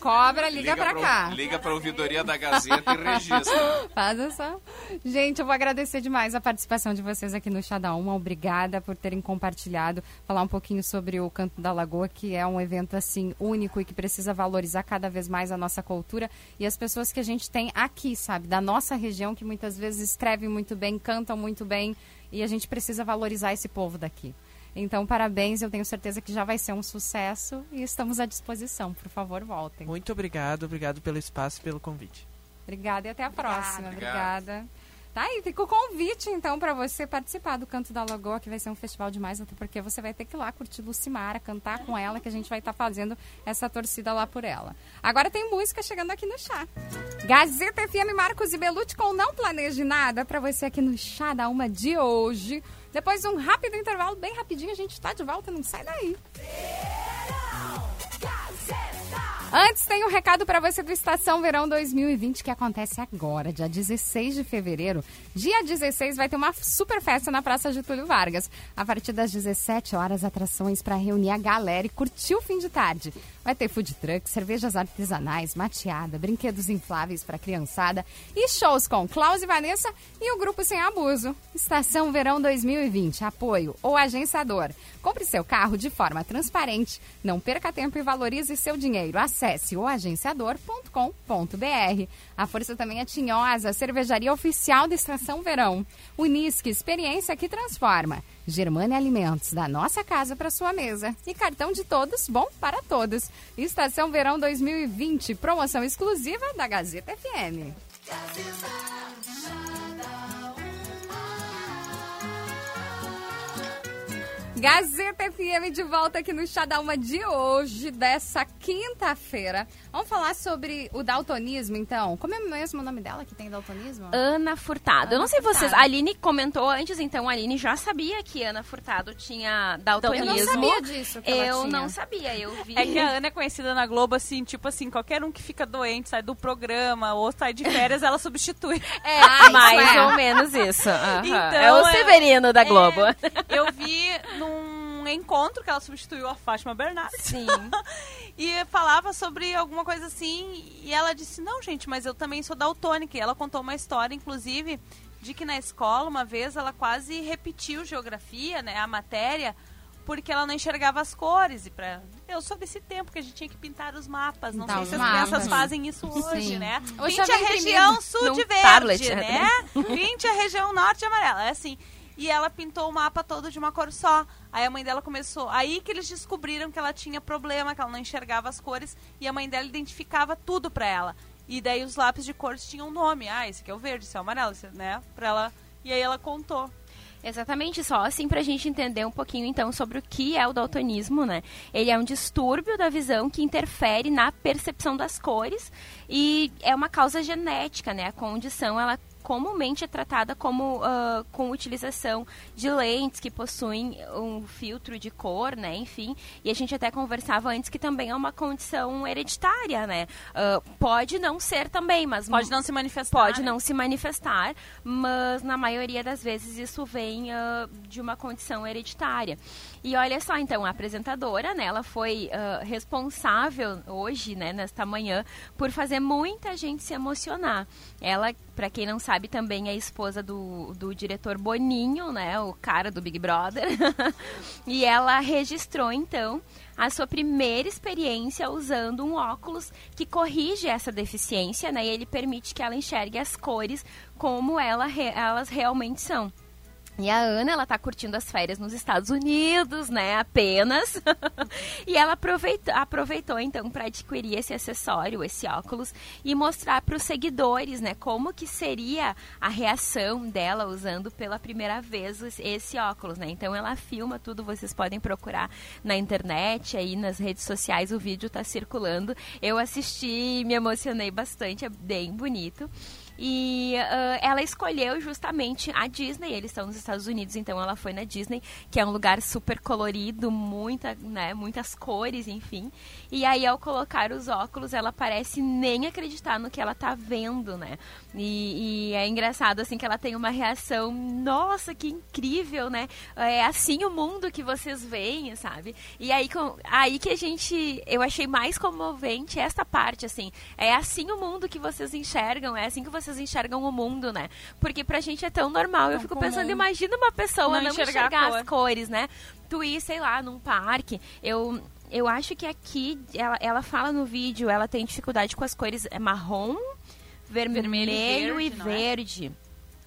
Cobra, liga, pra pro- cá. Liga pra ouvidoria da Gazeta e registra. Faz essa. Gente, eu vou agradecer demais a participação de vocês aqui no Chá da Uma. Obrigada por terem compartilhado, falar um pouquinho sobre o Canto da Lagoa, que é um evento assim único e que precisa valorizar cada vez mais a nossa cultura e as pessoas que a gente tem aqui, sabe, da nossa região, que muitas vezes escrevem muito bem, cantam muito bem e a gente precisa valorizar esse povo daqui. Então, parabéns, eu tenho certeza que já vai ser um sucesso e estamos à disposição. Por favor, voltem. Muito obrigado, obrigado pelo espaço e pelo convite. Obrigada e até a próxima. Obrigado. Obrigada. Tá aí, fica o convite, então, para você participar do Canto da Lagoa, que vai ser um festival demais, até porque você vai ter que ir lá curtir Lucimara, cantar com ela, que a gente vai estar fazendo essa torcida lá por ela. Agora tem música chegando aqui no chá. Gazeta FM Marcos e Belucci com Não Planeje Nada, para você aqui no Chá da Uma de hoje. Depois de um rápido intervalo, bem rapidinho, a gente está de volta, não sai daí. Antes tem um recado para você do Estação Verão 2020 que acontece agora, dia 16 de fevereiro. Dia 16 vai ter uma super festa na Praça Getúlio Vargas. A partir das 17 horas, atrações para reunir a galera e curtir o fim de tarde. Vai ter food truck, cervejas artesanais, mateada, brinquedos infláveis para criançada e shows com Klaus e Vanessa e o Grupo Sem Abuso. Estação Verão 2020, apoio ou agenciador. Compre seu carro de forma transparente, não perca tempo e valorize seu dinheiro. Acesse oagenciador.com.br. A força também é Tinhosa, cervejaria oficial da Estação Verão. Unisque, experiência que transforma. Germânia Alimentos, da nossa casa para sua mesa. E cartão de todos, bom para todos. Estação Verão 2020, promoção exclusiva da Gazeta FM. Gazeta FM de volta aqui no Chá da Uma de hoje, dessa quinta-feira. Vamos falar sobre o daltonismo, então. Como é mesmo o nome dela que tem daltonismo? Ana Furtado. eu não Ana sei vocês, Furtado. a Aline comentou antes, então a Aline já sabia que Ana Furtado tinha daltonismo. Eu não sabia disso que ela Eu tinha. não sabia, eu vi. É que a Ana é conhecida na Globo, assim, tipo assim, qualquer um que fica doente, sai do programa ou sai de férias, ela substitui. É, Ah, mais é. ou menos isso. Então, é o é- Severino da Globo. Eu vi num encontro que ela substituiu a Fátima Bernardes. Sim. E falava sobre alguma coisa assim, e ela disse, não, gente, mas eu também sou daltônica. E ela contou uma história, inclusive, de que na escola, uma vez, ela quase repetiu geografia, né, a matéria, porque ela não enxergava as cores. E pra... Eu sou desse tempo que a gente tinha que pintar os mapas. Não Pintar sei se as mapas. crianças fazem isso hoje, Sim. né? Hoje Pinte a região sul de verde, tablet, né? Pinte a região norte amarela. É assim. E ela pintou o mapa todo de uma cor só. Aí a mãe dela começou. Aí que eles descobriram que ela tinha problema, que ela não enxergava as cores. E a mãe dela identificava tudo pra ela. E daí os lápis de cores tinham nome. Ah, esse aqui é o verde, esse é o amarelo, esse, né? Pra ela. E aí ela contou. Exatamente, só assim pra gente entender um pouquinho então sobre o que é o daltonismo, né? Ele é um distúrbio da visão que interfere na percepção das cores e é uma causa genética, né? A condição ela comumente é tratada como ah, com utilização de lentes que possuem um filtro de cor, né? Enfim, e a gente até conversava antes que também é uma condição hereditária, né? Ah, pode não ser também, mas Pode não se manifestar. pode né? não se manifestar, mas na maioria das vezes isso vem ah, de uma condição hereditária. E olha só, então, a apresentadora, né, ela foi responsável hoje, né, nesta manhã, por fazer muita gente se emocionar. Ela, para quem não sabe, também é esposa do, do diretor Boninho, né, o cara do Big Brother. e ela registrou, então, a sua primeira experiência usando um óculos que corrige essa deficiência, né? E ele permite que ela enxergue as cores como ela, elas realmente são. E a Ana, ela tá curtindo as férias nos Estados Unidos, né, apenas. e ela aproveitou, aproveitou então para adquirir esse acessório, esse óculos e mostrar para os seguidores, né, como que seria a reação dela usando pela primeira vez esse- óculos, né? Então ela filma tudo, vocês podem procurar na internet, aí nas redes sociais, o vídeo tá circulando. Eu assisti, me emocionei bastante, é bem bonito. E ah, ela escolheu justamente a Disney. Eles estão nos Estados Unidos, então ela foi na Disney, que é um lugar super colorido, muita, né, muitas cores, enfim. E aí, ao colocar os óculos, ela parece nem acreditar no que ela tá vendo, né? E, e é engraçado, assim, que ela tem uma reação, nossa, que incrível, né? É assim o mundo que vocês veem, sabe? E aí, com, aí que a gente, eu achei mais comovente esta parte, assim. É assim o mundo que vocês enxergam, é assim que vocês enxergam o mundo, né? Porque pra gente é tão normal. eu Tão fico comum. pensando, imagina uma pessoa Não não, enxergar enxergar, cor. as cores, né? Tu ir, sei lá, num parque, eu... Eu acho que aqui, ela, ela fala no vídeo, ela tem dificuldade com as cores é marrom, vermelho, Vermelho e e verde, não é? verde.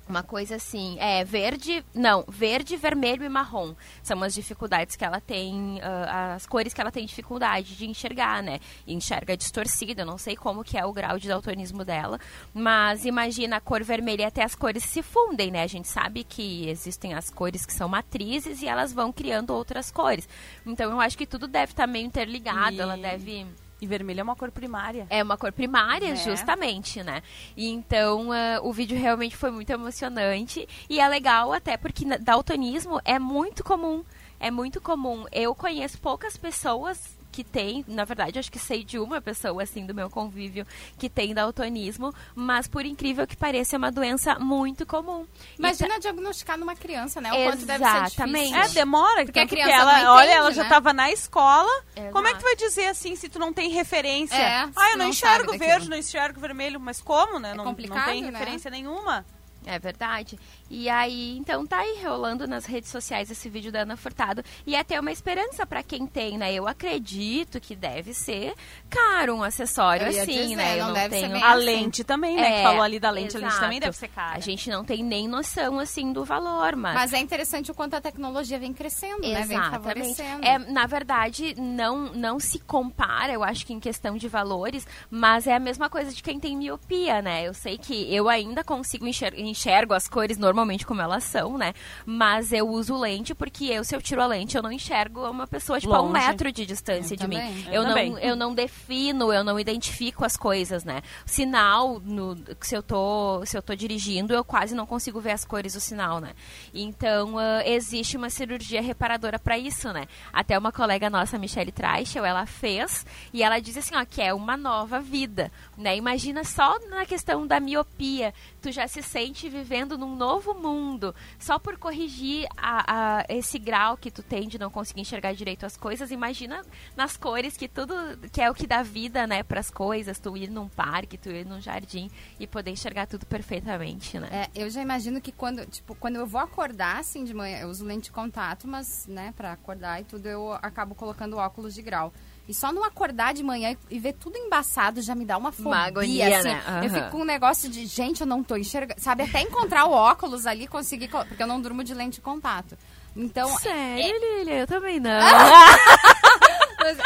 Uma coisa assim, é verde, não, verde, vermelho e marrom. São as dificuldades que ela tem, ah, as cores que ela tem dificuldade de enxergar, né? E enxerga distorcida, eu não sei como que é o grau de daltonismo dela, mas imagina a cor vermelha e até as cores se fundem, né? A gente sabe que existem as cores que são matrizes e elas vão criando outras cores. Então eu acho que tudo deve estar meio interligado, E- ela deve... E vermelho é uma cor primária. É uma cor primária, É. justamente, né? E então ah, o vídeo realmente foi muito emocionante e é legal até porque daltonismo é muito comum. É muito comum. Eu conheço poucas pessoas que têm, na verdade, acho que sei de uma pessoa assim do meu convívio que tem daltonismo, mas por incrível que pareça é uma doença muito comum. Imagina diagnosticar numa criança, né? O quanto deve ser Exatamente. difícil. É, demora. Porque a que criança ela, não olha, entende, ela já né? estava na escola. Como é que Exato. tu vai dizer assim se tu não tem referência? É, ah, eu não não enxergo verde, daquilo. não enxergo vermelho, mas como, né? É não, não tem né? referência nenhuma. É verdade. E aí, então tá aí rolando nas redes sociais esse vídeo da Ana Furtado. E é até uma esperança pra quem tem, né? Eu acredito que deve ser caro um acessório assim, dizer, né? Eu não não, deve ser tenho. bem A assim. lente também, né? Que É, falou ali da lente. A lente também exato. deve ser cara. A gente não tem nem noção, assim, do valor, mas... Mas é interessante o quanto a tecnologia vem crescendo, né? Vem Exatamente. favorecendo. É, na verdade, não, não se compara, eu acho que em questão de valores, mas é a mesma coisa de quem tem miopia, né? Eu sei que eu ainda consigo enxer enxergo as cores normalmente como elas são, né? Mas eu uso lente porque eu, se eu tiro a lente, eu não enxergo uma pessoa, tipo, a um Longe. metro de distância Eu de mim. também. Eu Eu, não, também. eu não defino, eu não identifico as coisas, né? Sinal, no, se, eu tô, se eu tô dirigindo, eu quase não consigo ver as cores do sinal, né? Então, ah, existe uma cirurgia reparadora para isso, né? Até uma colega nossa, Michelle Traichel, ela fez e ela diz assim, ó, que é uma nova vida, né? Imagina só na questão da miopia, tu já se sente vivendo num novo mundo, só por corrigir a, a- esse grau que tu tem de não conseguir enxergar direito as coisas, imagina nas cores que tudo, que é o que dá vida, né, pras coisas, tu ir num parque, tu ir num jardim e poder enxergar tudo perfeitamente, né? É, eu já imagino que quando, tipo, quando eu vou acordar, assim, de manhã, eu uso lente de contato, mas, né, pra acordar e tudo, eu acabo colocando óculos de grau. E só não acordar de manhã e ver tudo embaçado já me dá uma fobia, Uma agonia, assim. né? Eu Aham. fico com um negócio de, gente, eu não tô enxergando. Sabe, até encontrar o óculos ali, conseguir... co- Porque eu não durmo de lente de contato. Então, Sério, Lilia? Eu também não.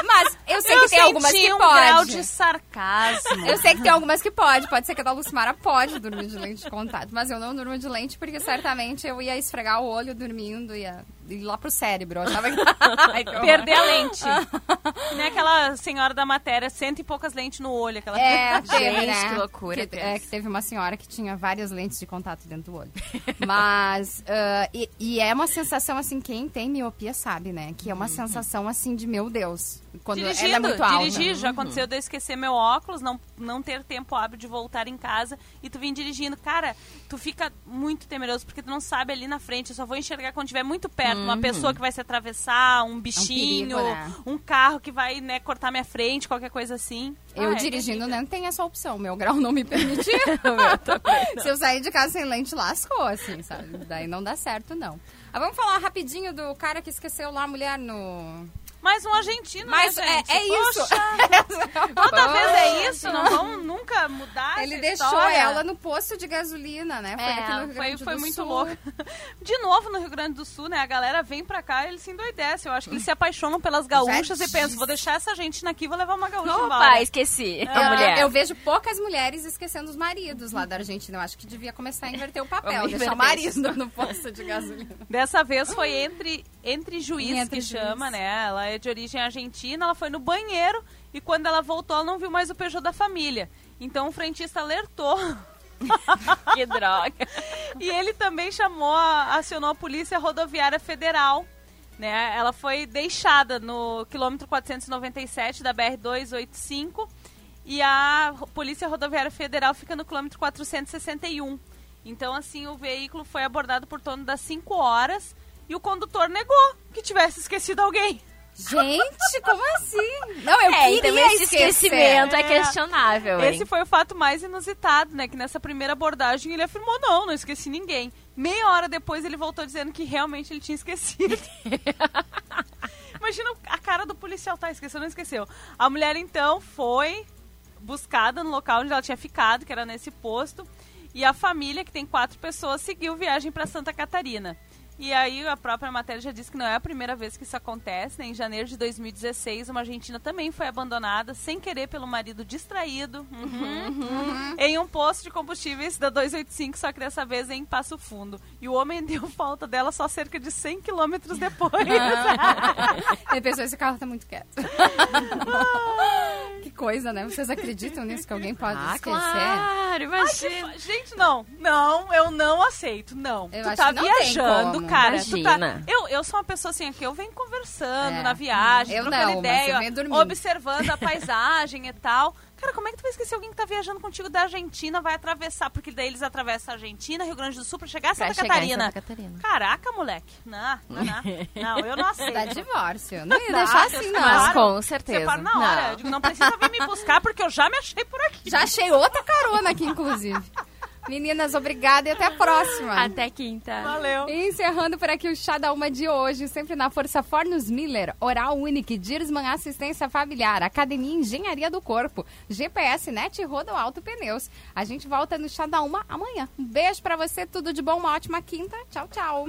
mas eu sei eu que tem algumas que um pode. grau de sarcasmo. Eu sei que tem algumas que pode. Pode ser que a da Lucimara pode dormir de lente de contato. Mas eu não durmo de lente porque certamente eu ia esfregar o olho dormindo, ia ir lá pro cérebro. Eu achava que... Ai, que. Perder a lente. Que Nem aquela senhora da matéria, cento e poucas lentes no olho. Aquela... É, teve, Gente, né? que loucura, Que, é, que teve uma senhora que tinha várias lentes de contato dentro do olho. Mas, ah, e, e é uma sensação, assim, quem tem miopia sabe, né? Que é uma sensação, assim, de meu Deus. Quando ela é Dirigindo, muito alta. dirigir. Já aconteceu de eu esquecer meu óculos, não, não ter tempo hábil de voltar em casa e tu vir dirigindo. Cara, tu fica muito temeroso porque tu não sabe ali na frente. Eu só vou enxergar quando estiver muito perto. Uma pessoa que vai se atravessar, um bichinho, né? um carro que vai né, cortar minha frente, qualquer coisa assim. Eu Ah, é dirigindo terrível. não tem essa opção. Meu grau não me permitia. Se eu sair de casa sem lente, lascou, assim, sabe? Daí não dá certo, não. Ah, vamos falar rapidinho do cara que esqueceu lá a mulher no... Mais um argentino, Mas né, é, gente? é isso. Poxa, Toda vez é isso, não vão nunca mudar Ele essa deixou história. ela no posto de gasolina, né? Foi É, aqui no Rio Foi, Grande foi do muito Sul. louco. De novo no Rio Grande do Sul, né? A galera vem pra cá e eles se endoidecem. Eu acho que eles se apaixonam pelas gaúchas Já e pensam, vou deixar essa gente aqui e vou levar uma gaúcha Opa, embora. esqueci. Eu, A mulher. eu vejo poucas mulheres esquecendo os maridos lá da Argentina. Eu acho que devia começar a inverter o papel, Vamos deixar o marido no posto de gasolina. Dessa vez foi entre, entre juiz, Entre que juiz. chama, né? Ela é de origem argentina, ela foi no banheiro e quando ela voltou, ela não viu mais o Peugeot da família. Então o frentista alertou Que droga. E ele também chamou, acionou a Polícia Rodoviária Federal. Né? Ela foi deixada no quilômetro 497 da BR-285 e a Polícia Rodoviária Federal fica no quilômetro 461. Então, assim, o veículo foi abordado por torno das 5 horas e o condutor negou que tivesse esquecido alguém. Gente, como assim? Não, eu É, então queria esse esquecer. esquecimento é É. questionável, hein? Esse foi o fato mais inusitado, né? Que nessa primeira abordagem ele afirmou, não, não esqueci ninguém. Meia hora depois ele voltou dizendo que realmente ele tinha esquecido. Imagina a cara do policial, tá, esqueceu, não esqueceu. A mulher, então, foi buscada no local onde ela tinha ficado, que era nesse posto. E a família, que tem quatro pessoas, seguiu viagem para Santa Catarina. E aí a própria matéria já disse que não é a primeira vez que isso acontece. Né? Em janeiro de 2016, uma argentina também foi abandonada sem querer pelo marido distraído uhum, em um posto de combustíveis da 285, só que dessa vez em Passo Fundo. E o homem deu falta dela só cerca de 100 quilômetros depois. Ele pensou, esse carro tá muito quieto. que coisa, né? Vocês acreditam nisso que alguém pode Ah, esquecer? claro, imagina. Gente, não, não, eu não aceito, não. Eu tu acho tá que não tem viajando, como. cara. tu tá- Imagina. eu, eu sou uma pessoa assim, que eu venho conversando É. na viagem, Eu trocando não, mas ideia, eu venho dormindo. observando a paisagem e tal. Cara, como é que tu vai esquecer alguém que tá viajando contigo da Argentina, vai atravessar? Porque daí eles atravessam a Argentina, Rio Grande do Sul, pra chegar a Pra Santa chegar em Catarina. Santa Catarina. Caraca, moleque. Não, não, não. Não, eu não aceito. Dá divórcio. Não ia deixar assim, separo. não. Mas com certeza. Separa na hora. Não. Eu digo, não precisa vir me buscar, porque eu já me achei por aqui. Já achei outra carona aqui, inclusive. Meninas, obrigada e até a próxima. Até quinta. Valeu. E encerrando por aqui o Chá da Uma de hoje, sempre na Força Fornos Miller, Oral Unique, Dirsman Assistência Familiar, Academia Engenharia do Corpo, GPS Net e Rodo Alto Pneus. A gente volta no Chá da Uma amanhã. Um beijo pra você, tudo de bom, uma ótima quinta. Tchau, tchau.